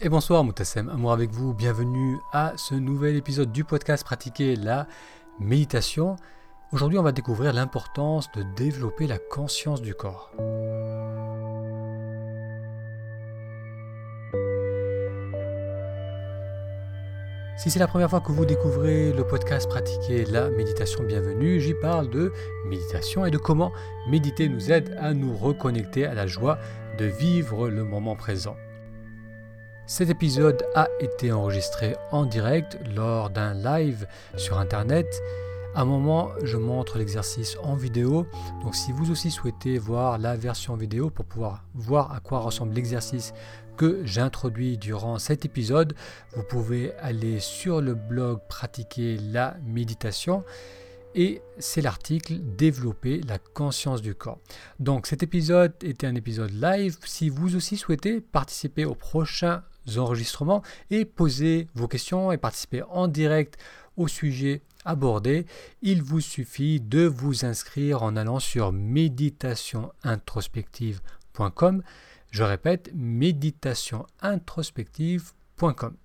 Et bonsoir Moutassem, amour avec vous, bienvenue à ce nouvel épisode du podcast Pratiquer la méditation. Aujourd'hui on va découvrir l'importance de développer la conscience du corps. Si c'est la première fois que vous découvrez le podcast Pratiquer la méditation, bienvenue. J'y parle de méditation et de comment méditer nous aide à nous reconnecter à la joie de vivre le moment présent. Cet épisode a été enregistré en direct lors d'un live sur internet. À un moment, je montre l'exercice en vidéo. Donc si vous aussi souhaitez voir la version vidéo pour pouvoir voir à quoi ressemble l'exercice que j'introduis durant cet épisode, vous pouvez aller sur le blog Pratiquer la méditation et c'est l'article Développer la conscience du corps. Donc cet épisode était un épisode live. Si vous aussi souhaitez participer au prochain enregistrements et poser vos questions et participer en direct au sujet abordé, il vous suffit de vous inscrire en allant sur méditationintrospective.com. Je répète, méditationintrospective.com.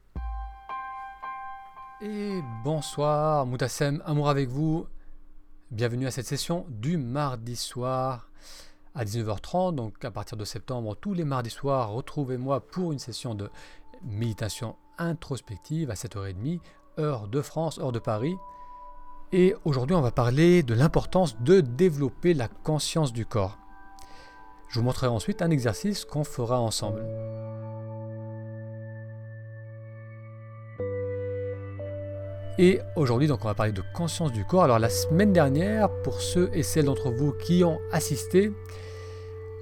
Et bonsoir, Moutassem, amour avec vous. Bienvenue à cette session du mardi soir à 19h30. Donc à partir de septembre, tous les mardis soirs, retrouvez-moi pour une session de méditation introspective à 7h30, heure de France, heure de Paris. Et aujourd'hui, on va parler de l'importance de développer la conscience du corps. Je vous montrerai ensuite un exercice qu'on fera ensemble. Et aujourd'hui, donc, on va parler de conscience du corps. Alors, la semaine dernière, pour ceux et celles d'entre vous qui ont assisté,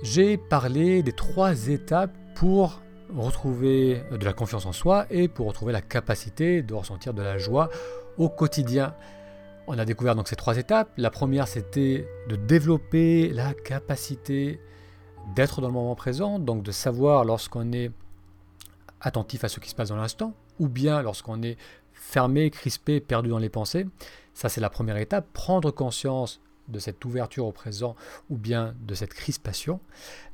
j'ai parlé des trois étapes pour retrouver de la confiance en soi et pour retrouver la capacité de ressentir de la joie au quotidien. On a découvert donc ces trois étapes. La première, c'était de développer la capacité d'être dans le moment présent, donc de savoir lorsqu'on est attentif à ce qui se passe dans l'instant, ou bien lorsqu'on est fermé, crispé, perdu dans les pensées. Ça, c'est la première étape, prendre conscience de cette ouverture au présent ou bien de cette crispation.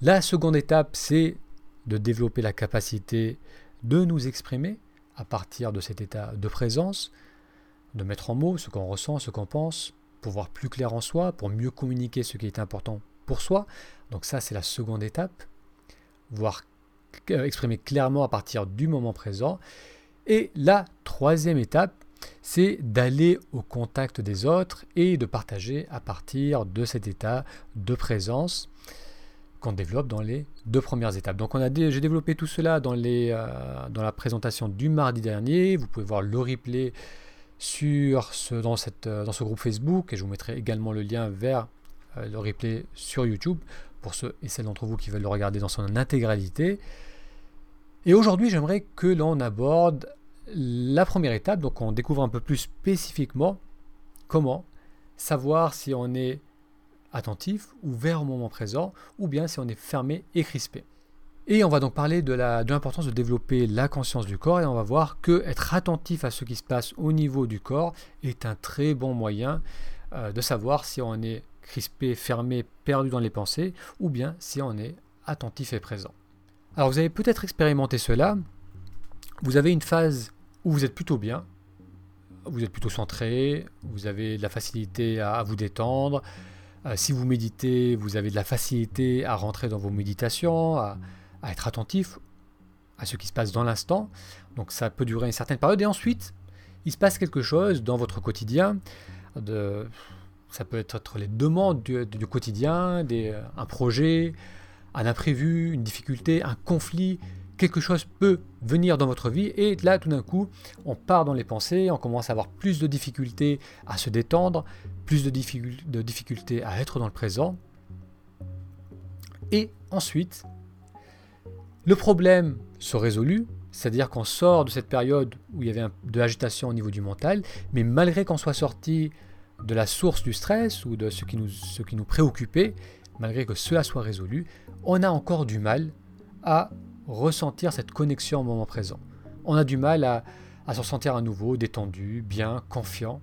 La seconde étape, c'est de développer la capacité de nous exprimer à partir de cet état de présence, de mettre en mots ce qu'on ressent, ce qu'on pense, pour voir plus clair en soi, pour mieux communiquer ce qui est important pour soi. Donc ça, c'est la seconde étape, voir euh, exprimer clairement à partir du moment présent. Et la troisième étape, c'est d'aller au contact des autres et de partager à partir de cet état de présence qu'on développe dans les deux premières étapes. Donc on a j'ai développé tout cela euh, dans la présentation du mardi dernier. Vous pouvez voir le replay sur ce, dans, cette, euh, dans ce groupe Facebook et je vous mettrai également le lien vers euh, le replay sur YouTube pour ceux et celles d'entre vous qui veulent le regarder dans son intégralité. Et aujourd'hui, j'aimerais que l'on aborde la première étape, donc on découvre un peu plus spécifiquement comment savoir si on est attentif, ouvert au moment présent, ou bien si on est fermé et crispé. Et on va donc parler de l'importance de, développer la conscience du corps et on va voir que être attentif à ce qui se passe au niveau du corps est un très bon moyen euh, de savoir si on est crispé, fermé, perdu dans les pensées ou bien si on est attentif et présent. Alors vous avez peut-être expérimenté cela. Vous avez une phase où vous êtes plutôt bien, vous êtes plutôt centré, vous avez de la facilité à vous détendre, euh, si vous méditez, vous avez de la facilité à rentrer dans vos méditations, à, être attentif à ce qui se passe dans l'instant. Donc ça peut durer une certaine période. Et ensuite, il se passe quelque chose dans votre quotidien. Ça peut être les demandes du, quotidien, un projet, un imprévu, une difficulté, un conflit. Quelque chose peut venir dans votre vie et là, tout d'un coup, on part dans les pensées, on commence à avoir plus de difficultés à se détendre, plus de, difficultés à être dans le présent. Et ensuite, le problème se résout, c'est-à-dire qu'on sort de cette période où il y avait de l'agitation au niveau du mental, mais malgré qu'on soit sorti de la source du stress ou de ce qui nous préoccupait, malgré que cela soit résolu, on a encore du mal à ressentir cette connexion au moment présent. On a du mal à, à se sentir à nouveau détendu, bien, confiant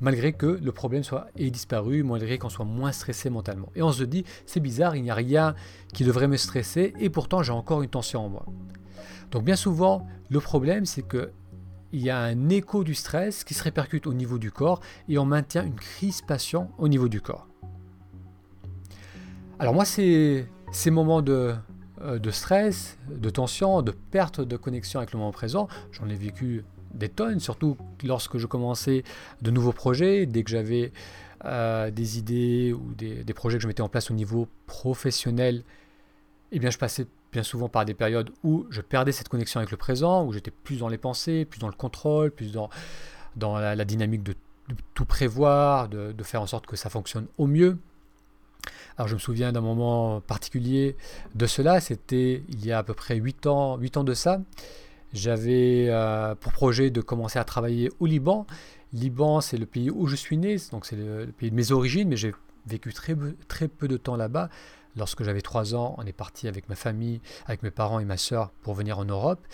malgré que le problème soit ait disparu, malgré qu'on soit moins stressé mentalement. Et on se dit, c'est bizarre, il n'y a rien qui devrait me stresser, et pourtant j'ai encore une tension en moi. Donc bien souvent, le problème, c'est que il y a un écho du stress qui se répercute au niveau du corps et on maintient une crispation au niveau du corps. Alors moi, ces, ces moments de, de stress, de tension, de perte de connexion avec le moment présent, j'en ai vécu des tonnes, surtout lorsque je commençais de nouveaux projets, dès que j'avais euh, des idées ou des, projets que je mettais en place au niveau professionnel, eh bien je passais bien souvent par des périodes où je perdais cette connexion avec le présent, où j'étais plus dans les pensées, plus dans le contrôle, plus dans la, dynamique de, tout prévoir, de, faire en sorte que ça fonctionne au mieux. Alors je me souviens d'un moment particulier de cela, c'était il y a à peu près 8 ans, 8 ans de ça. J'avais euh, pour projet de commencer à travailler au Liban. Liban, c'est le pays où je suis né, donc c'est le, pays de mes origines, mais j'ai vécu très, très peu de temps là-bas. Lorsque j'avais 3 ans, on est parti avec ma famille, avec mes parents et ma soeur pour venir en Europe.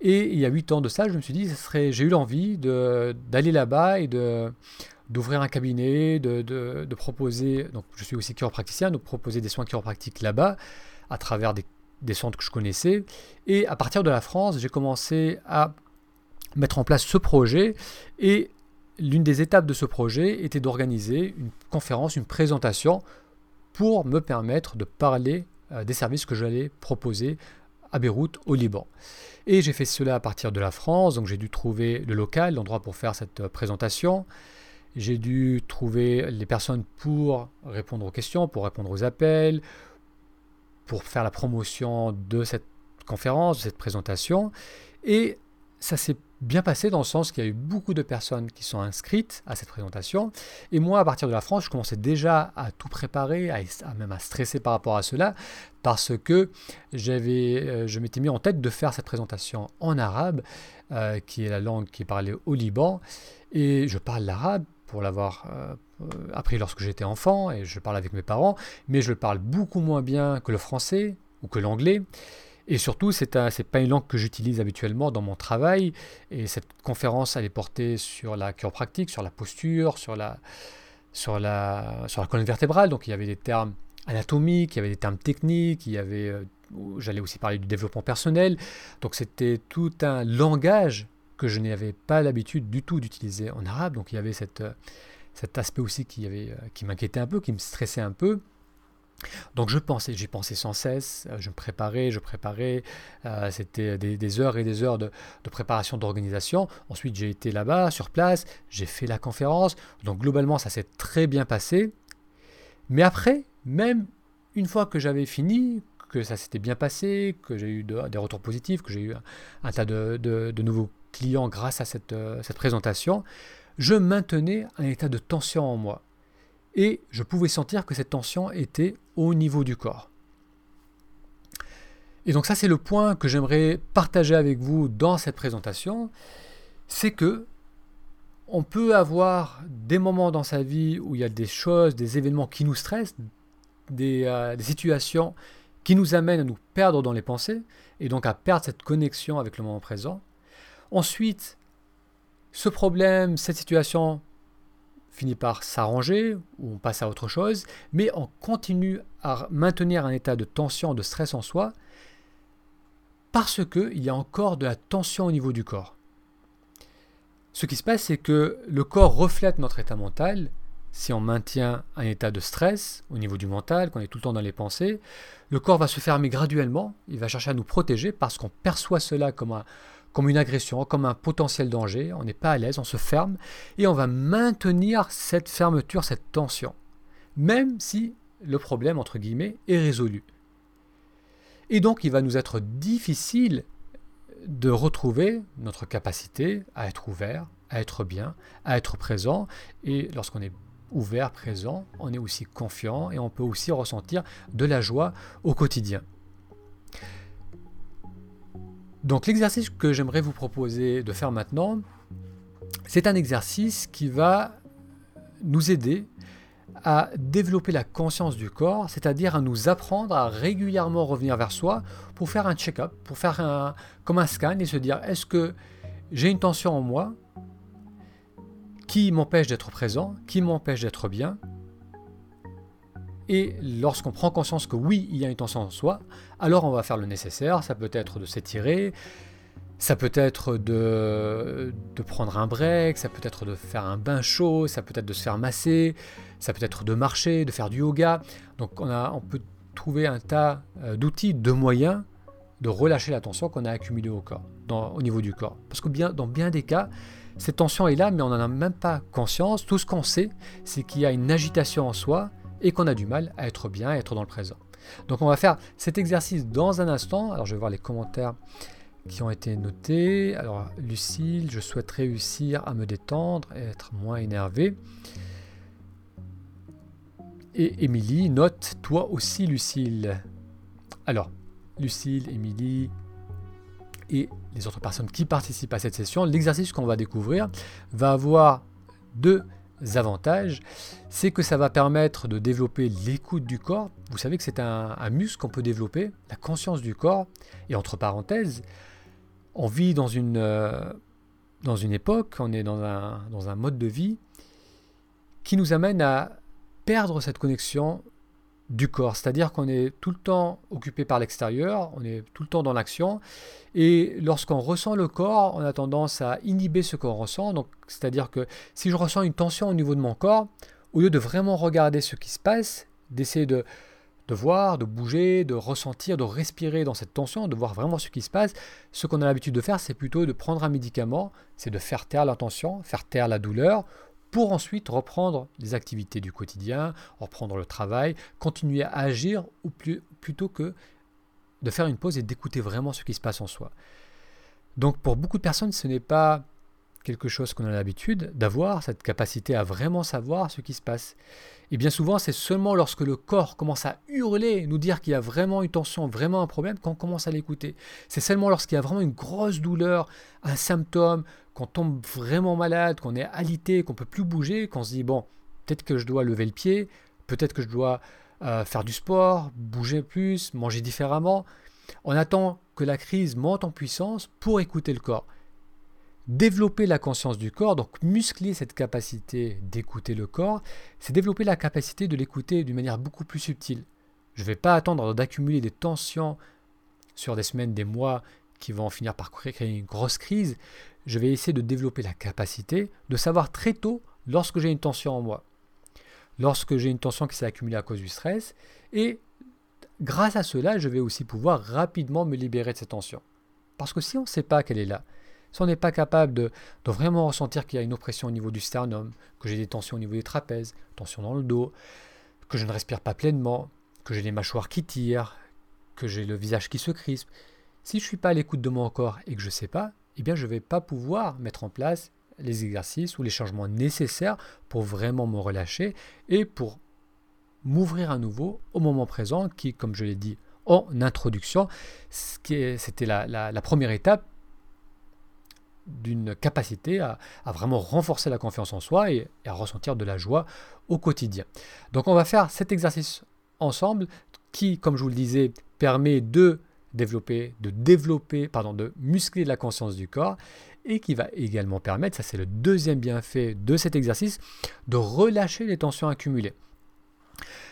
Et il y a 8 ans de ça, je me suis dit, serait, j'ai eu l'envie d'aller là-bas et de, d'ouvrir un cabinet, de, proposer, donc je suis aussi chiropracticien, de proposer des soins chiropractiques là-bas à travers des, des, centres que je connaissais. Et à partir de la France, j'ai commencé à mettre en place ce projet et l'une des étapes de ce projet était d'organiser une conférence, une présentation pour me permettre de parler euh, des services que j'allais proposer à Beyrouth, au Liban. Et j'ai fait cela à partir de la France, donc j'ai dû trouver le local, l'endroit pour faire cette euh, présentation. J'ai dû trouver les personnes pour répondre aux questions, pour répondre aux appels, pour faire la promotion de cette conférence, de cette présentation. Et ça s'est bien passé dans le sens qu'il y a eu beaucoup de personnes qui sont inscrites à cette présentation. Et moi, à partir de la France, je commençais déjà à tout préparer, à, même à stresser par rapport à cela, parce que j'avais, euh, je m'étais mis en tête de faire cette présentation en arabe, euh, qui est la langue qui est parlée au Liban. Et je parle l'arabe pour l'avoir euh, appris lorsque j'étais enfant, et je parle avec mes parents, mais je le parle beaucoup moins bien que le français ou que l'anglais. Et surtout, ce n'est pas une langue que j'utilise habituellement dans mon travail. Et cette conférence, elle est portée sur la chiropractique, sur la posture, sur la, colonne vertébrale. Donc il y avait des termes anatomiques, il y avait des termes techniques, euh, j'allais aussi parler du développement personnel. Donc c'était tout un langage que je n'avais pas l'habitude du tout d'utiliser en arabe. Donc il y avait cette, cet aspect aussi qui, euh, qui m'inquiétait un peu, qui me stressait un peu. Donc je pensais, j'y pensais sans cesse, euh, je me préparais, je préparais, euh, c'était des, heures et des heures de, préparation d'organisation. Ensuite j'ai été là-bas, sur place, j'ai fait la conférence, donc globalement ça s'est très bien passé. Mais après, même une fois que j'avais fini, que ça s'était bien passé, que j'ai eu des retours positifs, que j'ai eu un, tas de, nouveaux clients grâce à cette, euh, cette présentation, je maintenais un état de tension en moi et je pouvais sentir que cette tension était au niveau du corps. Et donc ça c'est le point que j'aimerais partager avec vous dans cette présentation, c'est que on peut avoir des moments dans sa vie où il y a des choses, des événements qui nous stressent, des, euh, des situations qui nous amènent à nous perdre dans les pensées et donc à perdre cette connexion avec le moment présent. Ensuite, ce problème, cette situation finit par s'arranger ou on passe à autre chose, mais on continue à maintenir un état de tension, de stress en soi, parce qu'il y a encore de la tension au niveau du corps. Ce qui se passe, c'est que le corps reflète notre état mental. Si on maintient un état de stress au niveau du mental, qu'on est tout le temps dans les pensées, le corps va se fermer graduellement, il va chercher à nous protéger parce qu'on perçoit cela comme un, comme une agression, comme un potentiel danger, on n'est pas à l'aise, on se ferme, et on va maintenir cette fermeture, cette tension, même si le problème, entre guillemets, est résolu. Et donc il va nous être difficile de retrouver notre capacité à être ouvert, à être bien, à être présent, et lorsqu'on est ouvert, présent, on est aussi confiant et on peut aussi ressentir de la joie au quotidien. Donc l'exercice que j'aimerais vous proposer de faire maintenant, c'est un exercice qui va nous aider à développer la conscience du corps, c'est-à-dire à nous apprendre à régulièrement revenir vers soi pour faire un check-up, pour faire un, comme un scan et se dire est-ce que j'ai une tension en moi qui m'empêche d'être présent, qui m'empêche d'être bien Et lorsqu'on prend conscience que oui, il y a une tension en soi, alors on va faire le nécessaire. Ça peut être de s'étirer, ça peut être de, prendre un break, ça peut être de faire un bain chaud, ça peut être de se faire masser, ça peut être de marcher, de faire du yoga. Donc on, a, on peut trouver un tas euh, d'outils, de moyens de relâcher la tension qu'on a accumulée au corps, au niveau du corps. Parce que bien, dans bien des cas, cette tension est là, mais on n'en a même pas conscience. Tout ce qu'on sait, c'est qu'il y a une agitation en soi et qu'on a du mal à être bien, à être dans le présent. Donc on va faire cet exercice dans un instant. Alors je vais voir les commentaires qui ont été notés. Alors Lucille, je souhaite réussir à me détendre et être moins énervé. Et Émilie note, toi aussi Lucille. Alors, Lucille, Émilie et les autres personnes qui participent à cette session, l'exercice qu'on va découvrir va avoir deux avantages. C'est que ça va permettre de développer l'écoute du corps. Vous savez que c'est un, muscle qu'on peut développer, la conscience du corps. Et entre parenthèses, on vit dans une, euh, époque, on est dans un mode de vie qui nous amène à perdre cette connexion du corps, c'est-à-dire qu'on est tout le temps occupé par l'extérieur, on est tout le temps dans l'action, et lorsqu'on ressent le corps, on a tendance à inhiber ce qu'on ressent, donc c'est-à-dire que si je ressens une tension au niveau de mon corps, au lieu de vraiment regarder ce qui se passe, d'essayer de, de voir, de bouger, de ressentir, de respirer dans cette tension, de voir vraiment ce qui se passe, ce qu'on a l'habitude de faire, c'est plutôt de prendre un médicament, c'est de faire taire la tension, faire taire la douleur, pour ensuite reprendre les activités du quotidien, reprendre le travail, continuer à agir ou plutôt que de faire une pause et d'écouter vraiment ce qui se passe en soi. Donc pour beaucoup de personnes, ce n'est pas quelque chose qu'on a l'habitude d'avoir, cette capacité à vraiment savoir ce qui se passe. Et bien souvent, c'est seulement lorsque le corps commence à hurler, nous dire qu'il y a vraiment une tension, vraiment un problème, qu'on commence à l'écouter. C'est seulement lorsqu'il y a vraiment une grosse douleur, un symptôme, qu'on tombe vraiment malade, qu'on est alité, qu'on peut plus bouger, qu'on se dit bon, peut-être que je dois lever le pied, peut-être que je dois euh, faire du sport, bouger plus, manger différemment. On attend que la crise monte en puissance pour écouter le corps. Développer la conscience du corps, donc muscler cette capacité d'écouter le corps, c'est développer la capacité de l'écouter d'une manière beaucoup plus subtile. Je ne vais pas attendre d'accumuler des tensions sur des semaines, des mois qui vont finir par créer une grosse crise. Je vais essayer de développer la capacité de savoir très tôt lorsque j'ai une tension en moi, lorsque j'ai une tension qui s'est accumulée à cause du stress, et grâce à cela, je vais aussi pouvoir rapidement me libérer de cette tension. Parce que si on ne sait pas qu'elle est là, si on n'est pas capable de, vraiment ressentir qu'il y a une oppression au niveau du sternum, que j'ai des tensions au niveau des trapèzes, tensions dans le dos, que je ne respire pas pleinement, que j'ai les mâchoires qui tirent, que j'ai le visage qui se crispe, si je ne suis pas à l'écoute de mon corps et que je ne sais pas, eh bien je ne vais pas pouvoir mettre en place les exercices ou les changements nécessaires pour vraiment me relâcher et pour m'ouvrir à nouveau au moment présent qui, comme je l'ai dit en introduction, c'était la première étape d'une capacité à, vraiment renforcer la confiance en soi et, à ressentir de la joie au quotidien. Donc on va faire cet exercice ensemble qui, comme je vous le disais, permet de développer, de développer, pardon, de muscler la conscience du corps et qui va également permettre, ça c'est le deuxième bienfait de cet exercice, de relâcher les tensions accumulées.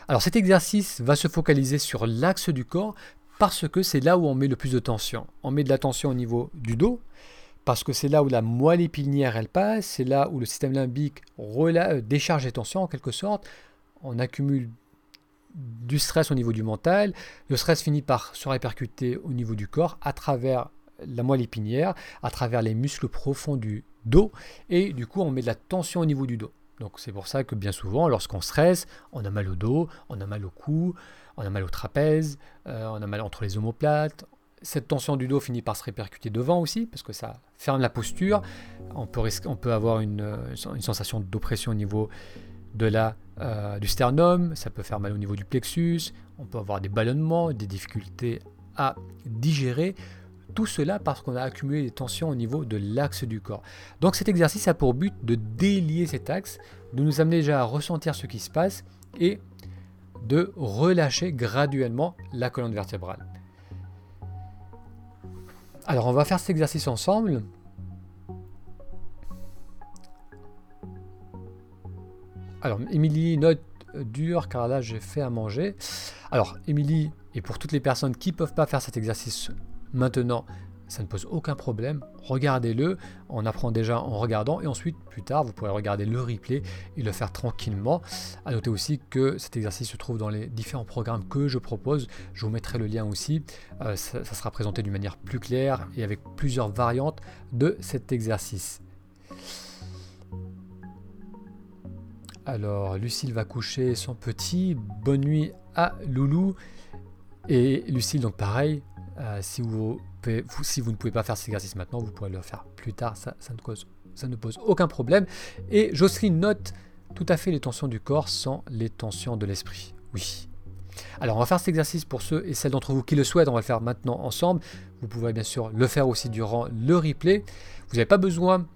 Alors cet exercice va se focaliser sur l'axe du corps parce que c'est là où on met le plus de tension. On met de la tension au niveau du dos, parce que c'est là où la moelle épinière elle passe, c'est là où le système limbique euh, décharge les tensions en quelque sorte. On accumule du stress au niveau du mental, le stress finit par se répercuter au niveau du corps à travers la moelle épinière, à travers les muscles profonds du dos, et du coup on met de la tension au niveau du dos. Donc c'est pour ça que bien souvent, lorsqu'on stresse, on a mal au dos, on a mal au cou, on a mal au trapèze, euh, on a mal entre les omoplates, cette tension du dos finit par se répercuter devant aussi, parce que ça ferme la posture. On peut, avoir une, sensation d'oppression au niveau de euh, du sternum, ça peut faire mal au niveau du plexus, on peut avoir des ballonnements, des difficultés à digérer. Tout cela parce qu'on a accumulé des tensions au niveau de l'axe du corps. Donc cet exercice a pour but de délier cet axe, de nous amener déjà à ressentir ce qui se passe et de relâcher graduellement la colonne vertébrale. Alors on va faire cet exercice ensemble. Alors Émilie note dur car là j'ai fait à manger. Alors Émilie, et pour toutes les personnes qui ne peuvent pas faire cet exercice maintenant, ça ne pose aucun problème. Regardez-le, on apprend déjà en regardant et ensuite plus tard vous pourrez regarder le replay et le faire tranquillement. A noter aussi que cet exercice se trouve dans les différents programmes que je propose. Je vous mettrai le lien aussi. Euh, ça, ça sera présenté d'une manière plus claire et avec plusieurs variantes de cet exercice. Alors, Lucille va coucher son petit. Bonne nuit à Loulou. Et Lucille, donc pareil, euh, si, vous, si vous ne pouvez pas faire cet exercice maintenant, vous pourrez le faire plus tard. Ça, ne, pose aucun problème. Et Jocelyne note tout à fait les tensions du corps sans les tensions de l'esprit. Oui. Alors, on va faire cet exercice pour ceux et celles d'entre vous qui le souhaitent. On va le faire maintenant ensemble. Vous pouvez bien sûr le faire aussi durant le replay. Vous n'avez pas besoin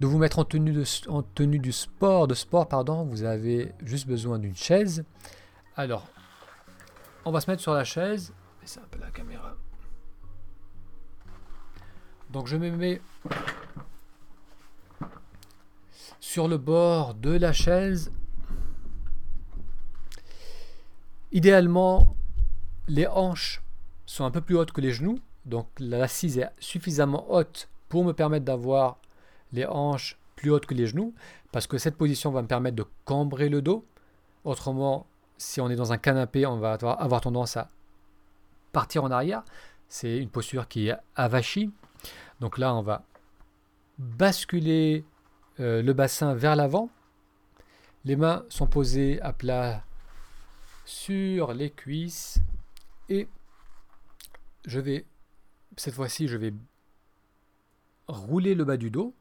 de vous mettre en tenue, de, du sport, de sport, pardon, vous avez juste besoin d'une chaise. Alors, on va se mettre sur la chaise. C'est un peu la caméra. Donc je me mets sur le bord de la chaise. Idéalement, les hanches sont un peu plus hautes que les genoux. Donc l'assise est suffisamment haute pour me permettre d'avoir les hanches plus hautes que les genoux, parce que cette position va me permettre de cambrer le dos. Autrement, si on est dans un canapé, on va avoir tendance à partir en arrière. C'est une posture qui est avachie. Donc là, on va basculer euh, le bassin vers l'avant. Les mains sont posées à plat sur les cuisses. Et je vais, cette fois-ci, je vais rouler le bas du dos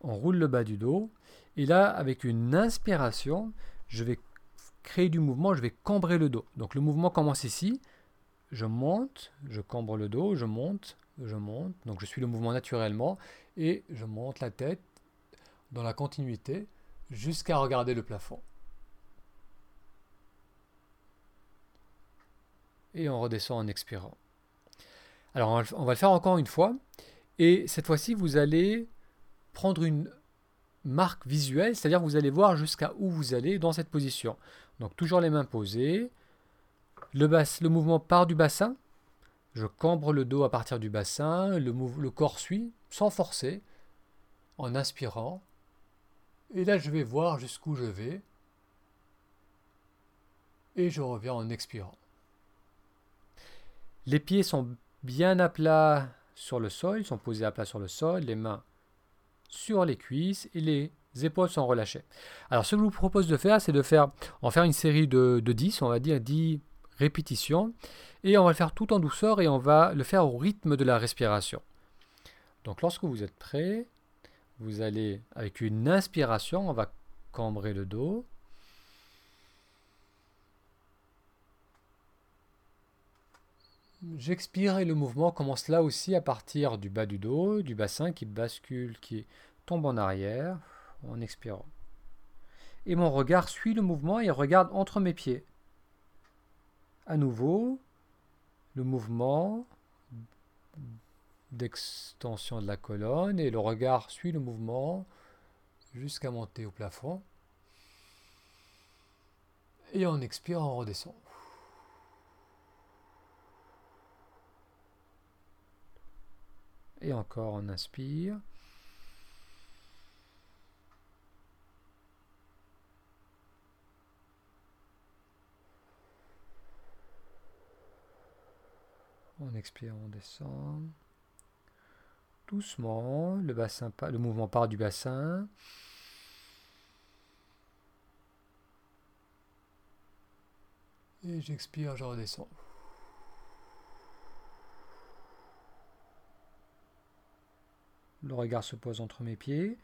on roule le bas du dos. Et là, avec une inspiration, je vais créer du mouvement, je vais cambrer le dos. Donc le mouvement commence ici. Je monte, je cambre le dos, je monte, je monte. Donc je suis le mouvement naturellement et je monte la tête dans la continuité jusqu'à regarder le plafond. Et on redescend en expirant. Alors on va le faire encore une fois. Et cette fois-ci, vous allez prendre une marque visuelle, c'est-à-dire vous allez voir jusqu'à où vous allez dans cette position. Donc toujours les mains posées, le, mouvement part du bassin, je cambre le dos à partir du bassin, le, le corps suit sans forcer, en inspirant, et là je vais voir jusqu'où je vais, et je reviens en expirant. Les pieds sont bien à plat sur le sol, ils sont posés à plat sur le sol, les mains sur les cuisses et les épaules sont relâchées. Alors ce que je vous propose de faire, c'est de faire, en faire une série de, de 10, on va dire 10 répétitions, et on va le faire tout en douceur et on va le faire au rythme de la respiration. Donc lorsque vous êtes prêt, vous allez, avec une inspiration, on va cambrer le dos. J'expire et le mouvement commence là aussi à partir du bas du dos, du bassin qui bascule, qui tombe en arrière en expirant. Et mon regard suit le mouvement et regarde entre mes pieds. À nouveau, le mouvement d'extension de la colonne et le regard suit le mouvement jusqu'à monter au plafond. Et on expire, on redescend. Et encore, on inspire. On expire, on descend. Doucement, le, bassin, le mouvement part du bassin. Et j'expire, je redescends. Le regard se pose entre mes pieds.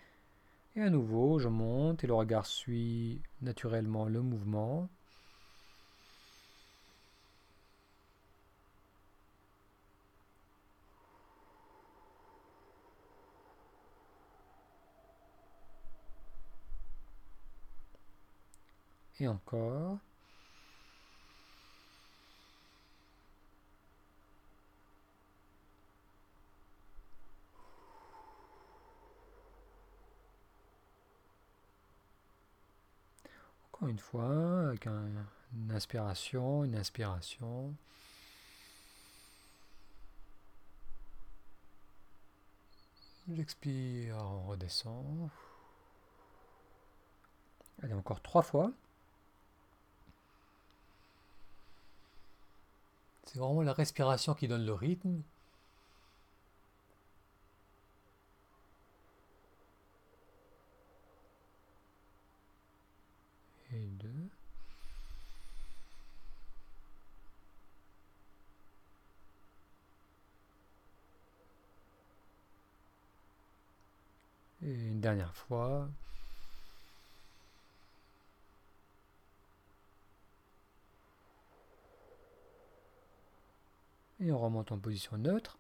Et à nouveau, je monte et le regard suit naturellement le mouvement. Et encore. Encore une fois, avec une inspiration, une inspiration. J'expire, on redescend. Allez, encore trois fois. C'est vraiment la respiration qui donne le rythme. Et deux. Et une dernière fois. Et on remonte en position neutre.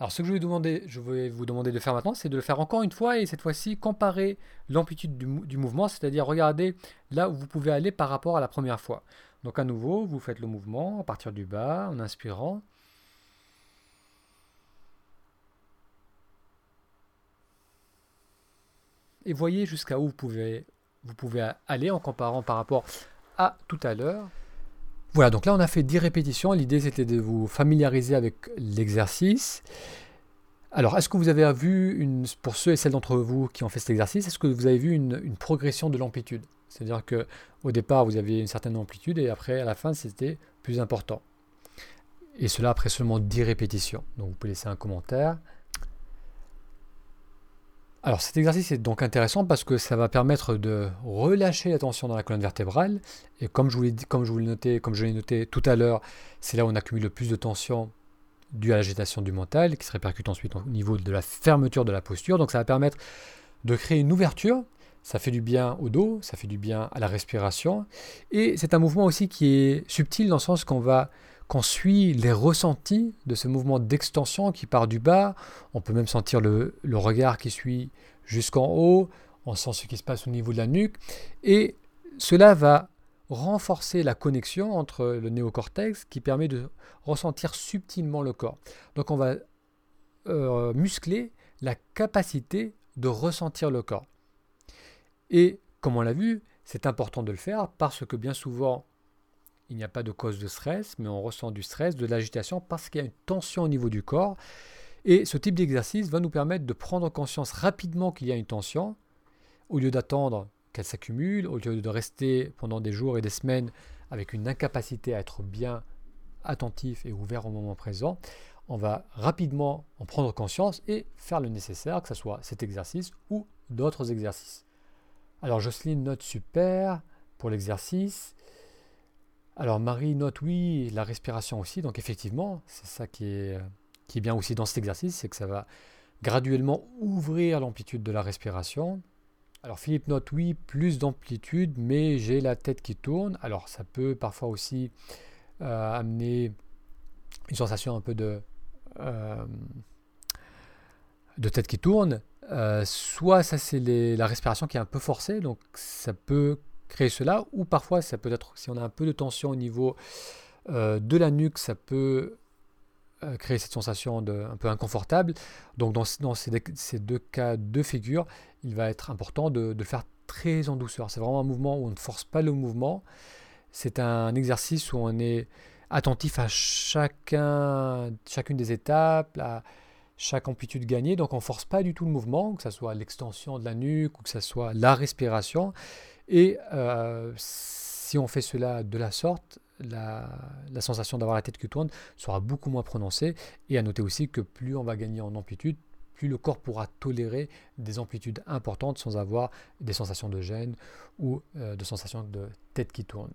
Alors ce que je vais, demander, je vais vous demander de faire maintenant, c'est de le faire encore une fois et cette fois-ci comparer l'amplitude du, mouvement, c'est-à-dire regarder là où vous pouvez aller par rapport à la première fois. Donc à nouveau, vous faites le mouvement à partir du bas en inspirant. Et voyez jusqu'à où vous pouvez, vous pouvez aller en comparant par rapport à tout à l'heure. Voilà, donc là on a fait 10 répétitions. L'idée c'était de vous familiariser avec l'exercice. Alors, est-ce que vous avez vu, une, pour ceux et celles d'entre vous qui ont fait cet exercice, est-ce que vous avez vu une, progression de l'amplitude? C'est-à-dire que au départ vous aviez une certaine amplitude et après à la fin c'était plus important. Et cela après seulement 10 répétitions. Donc vous pouvez laisser un commentaire. Alors cet exercice est donc intéressant parce que ça va permettre de relâcher la tension dans la colonne vertébrale. Et comme je vous l'ai comme je vous l'ai noté, comme je l'ai noté tout à l'heure, c'est là où on accumule le plus de tension due à l'agitation du mental, qui se répercute ensuite au niveau de la fermeture de la posture. Donc ça va permettre de créer une ouverture. Ça fait du bien au dos, ça fait du bien à la respiration. Et c'est un mouvement aussi qui est subtil dans le sens qu'on va qu'on suit les ressentis de ce mouvement d'extension qui part du bas. On peut même sentir le, regard qui suit jusqu'en haut. On sent ce qui se passe au niveau de la nuque. Et cela va renforcer la connexion entre le néocortex qui permet de ressentir subtilement le corps. Donc on va euh, muscler la capacité de ressentir le corps. Et comme on l'a vu, c'est important de le faire parce que bien souvent il n'y a pas de cause de stress, mais on ressent du stress, de l'agitation, parce qu'il y a une tension au niveau du corps. Et ce type d'exercice va nous permettre de prendre conscience rapidement qu'il y a une tension, au lieu d'attendre qu'elle s'accumule, au lieu de rester pendant des jours et des semaines avec une incapacité à être bien attentif et ouvert au moment présent, on va rapidement en prendre conscience et faire le nécessaire, que ce soit cet exercice ou d'autres exercices. Alors Jocelyne note super pour l'exercice. Alors Marie note oui, la respiration aussi, donc effectivement, c'est ça qui est, bien aussi dans cet exercice, c'est que ça va graduellement ouvrir l'amplitude de la respiration. Alors Philippe note oui, plus d'amplitude, mais j'ai la tête qui tourne. Alors ça peut parfois aussi euh, amener une sensation un peu de, euh, tête qui tourne. Euh, soit ça c'est la respiration qui est un peu forcée, donc ça peut créer cela, ou parfois ça peut être, si on a un peu de tension au niveau euh, de la nuque, ça peut euh, créer cette sensation de, un peu inconfortable. Donc dans, dans ces, deux cas de figure, il va être important de, de faire très en douceur. C'est vraiment un mouvement où on ne force pas le mouvement. C'est un exercice où on est attentif à chacun, chacune des étapes, à chaque amplitude gagnée. Donc on ne force pas du tout le mouvement, que ce soit l'extension de la nuque ou que ce soit la respiration. Et euh, si on fait cela de la sorte, la, sensation d'avoir la tête qui tourne sera beaucoup moins prononcée. Et à noter aussi que plus on va gagner en amplitude, plus le corps pourra tolérer des amplitudes importantes sans avoir des sensations de gêne ou euh, de sensations de tête qui tourne.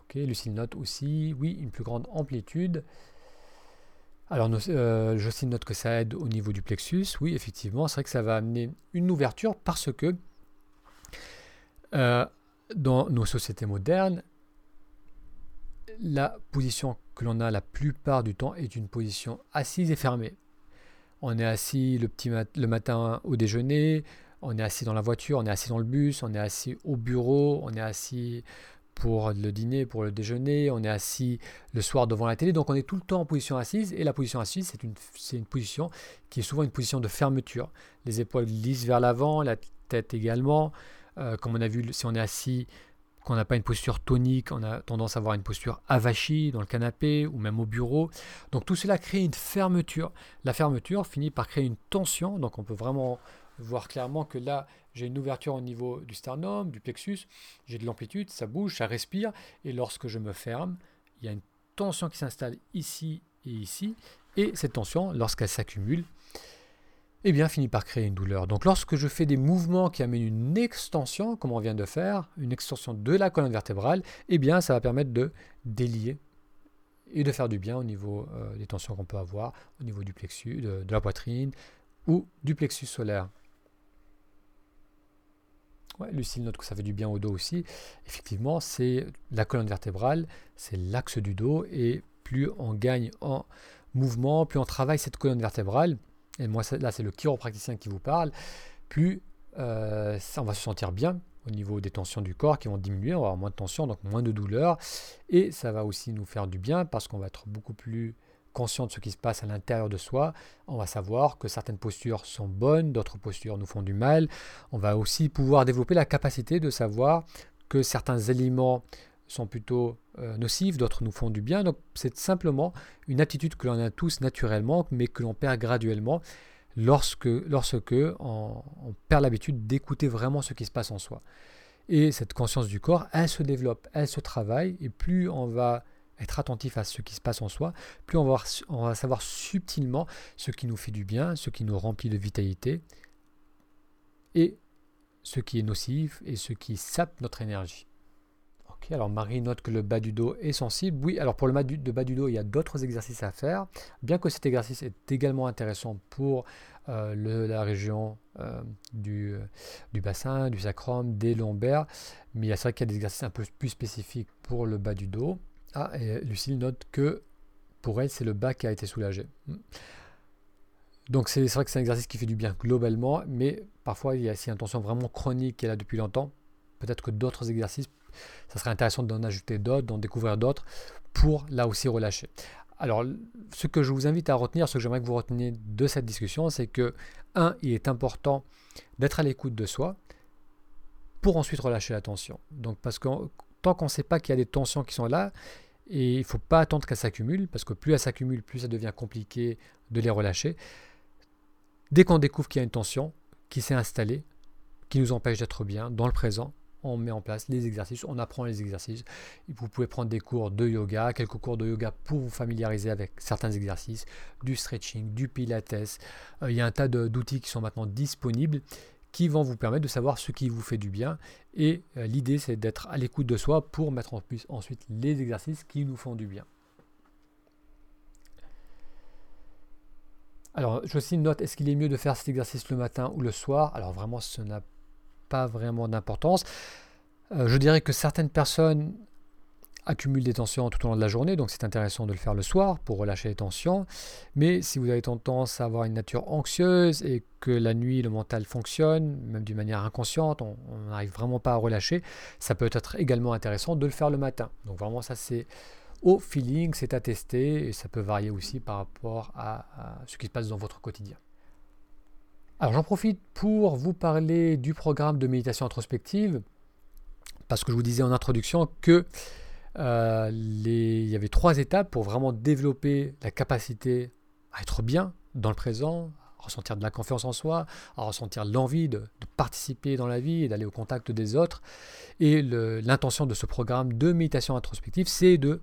Ok, Lucille note aussi, oui, une plus grande amplitude. Alors, euh, Jocelyne note que ça aide au niveau du plexus. Oui, effectivement, c'est vrai que ça va amener une ouverture parce que euh, dans nos sociétés modernes, la position que l'on a la plupart du temps est une position assise et fermée. On est assis le, petit le matin au déjeuner, on est assis dans la voiture, on est assis dans le bus, on est assis au bureau, on est assis pour le dîner, pour le déjeuner, on est assis le soir devant la télé, donc on est tout le temps en position assise, et la position assise, c'est une, une position qui est souvent une position de fermeture. Les épaules lisses vers l'avant, la tête également, Euh, comme on a vu, si on est assis, qu'on n'a pas une posture tonique, on a tendance à avoir une posture avachie dans le canapé ou même au bureau. Donc tout cela crée une fermeture. La fermeture finit par créer une tension, donc on peut vraiment voir clairement que là, j'ai une ouverture au niveau du sternum, du plexus, j'ai de l'amplitude, ça bouge, ça respire, et lorsque je me ferme, il y a une tension qui s'installe ici et ici, et cette tension, lorsqu'elle s'accumule, eh bien, finit par créer une douleur. Donc, lorsque je fais des mouvements qui amènent une extension, comme on vient de faire, une extension de la colonne vertébrale, eh bien, ça va permettre de délier et de faire du bien au niveau euh, des tensions qu'on peut avoir, au niveau du plexus, de, la poitrine ou du plexus solaire. Ouais, Lucille note que ça fait du bien au dos aussi. Effectivement, c'est la colonne vertébrale, c'est l'axe du dos, et plus on gagne en mouvement, plus on travaille cette colonne vertébrale, et moi là c'est le chiropracticien qui vous parle, plus euh, on va se sentir bien au niveau des tensions du corps qui vont diminuer, on va avoir moins de tension, donc moins de douleur, et ça va aussi nous faire du bien parce qu'on va être beaucoup plus conscient de ce qui se passe à l'intérieur de soi, on va savoir que certaines postures sont bonnes, d'autres postures nous font du mal. On va aussi pouvoir développer la capacité de savoir que certains aliments sont plutôt euh, nocifs, d'autres nous font du bien. Donc c'est simplement une attitude que l'on a tous naturellement, mais que l'on perd graduellement lorsque, lorsque perd l'habitude d'écouter vraiment ce qui se passe en soi. Et cette conscience du corps, elle se développe, elle se travaille, et plus on va être attentif à ce qui se passe en soi, plus on va, on va savoir subtilement ce qui nous fait du bien, ce qui nous remplit de vitalité, et ce qui est nocif et ce qui sape notre énergie. Alors Marie note que le bas du dos est sensible. Oui, alors pour le bas du, dos, il y a d'autres exercices à faire. Bien que cet exercice est également intéressant pour euh, la région euh, du, du, bassin, du sacrum, des lombaires, mais il y a vrai qu'il y a des exercices un peu plus spécifiques pour le bas du dos. Ah, et Lucille note que pour elle, c'est le bas qui a été soulagé. Hmm. Donc c'est vrai que c'est un exercice qui fait du bien globalement, mais parfois il y a si une tension vraiment chronique qui est là depuis longtemps, peut-être que d'autres exercices, ça serait intéressant d'en ajouter d'autres, d'en découvrir d'autres, pour là aussi relâcher. Alors, ce que je vous invite à retenir, ce que j'aimerais que vous reteniez de cette discussion, c'est que, un, il est important d'être à l'écoute de soi pour ensuite relâcher la tension. Donc, parce que tant qu'on ne sait pas qu'il y a des tensions qui sont là, et il ne faut pas attendre qu'elles s'accumulent, parce que plus elles s'accumulent, plus ça devient compliqué de les relâcher. Dès qu'on découvre qu'il y a une tension qui s'est installée, qui nous empêche d'être bien dans le présent, on met en place les exercices, on apprend les exercices. Vous pouvez prendre des cours de yoga, quelques cours de yoga pour vous familiariser avec certains exercices, du stretching, du pilates. Euh, il y a un tas d'outils qui sont maintenant disponibles qui vont vous permettre de savoir ce qui vous fait du bien. Et euh, l'idée, c'est d'être à l'écoute de soi pour mettre en plus ensuite les exercices qui nous font du bien. Alors, je aussi une note, est-ce qu'il est mieux de faire cet exercice le matin ou le soir? Alors vraiment, ce n'a pas vraiment d'importance. Euh, je dirais que certaines personnes accumule des tensions tout au long de la journée, donc c'est intéressant de le faire le soir pour relâcher les tensions. Mais si vous avez tendance à avoir une nature anxieuse et que la nuit le mental fonctionne, même d'une manière inconsciente, on n'arrive vraiment pas à relâcher, ça peut être également intéressant de le faire le matin. Donc vraiment ça c'est au feeling, c'est à tester et ça peut varier aussi par rapport à ce qui se passe dans votre quotidien. Alors j'en profite pour vous parler du programme de méditation introspective parce que je vous disais en introduction que euh, il y avait trois étapes pour vraiment développer la capacité à être bien dans le présent, à ressentir de la confiance en soi, à ressentir l'envie de, participer dans la vie et d'aller au contact des autres. Et l'intention de ce programme de méditation introspective, c'est de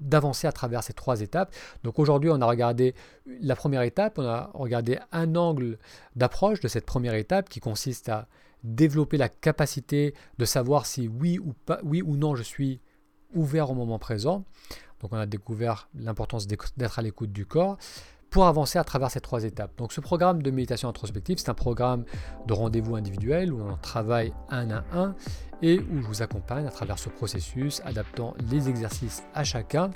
d'avancer à travers ces trois étapes. Donc aujourd'hui, on a regardé la première étape, on a regardé un angle d'approche de cette première étape qui consiste à développer la capacité de savoir si oui ou, pas, oui ou non je suis ouvert au moment présent. Donc on a découvert l'importance d'être à l'écoute du corps pour avancer à travers ces trois étapes. Donc ce programme de méditation introspective, c'est un programme de rendez-vous individuel où on travaille un à un et où je vous accompagne à travers ce processus, adaptant les exercices à chacun.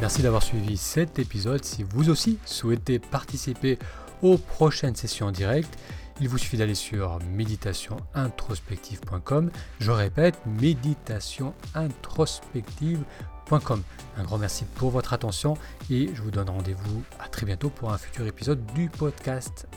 Merci d'avoir suivi cet épisode. Si vous aussi souhaitez participer aux prochaines sessions en direct, il vous suffit d'aller sur méditationintrospective.com. Je répète, méditationintrospective.com Un grand merci pour votre attention et je vous donne rendez-vous à très bientôt pour un futur épisode du podcast.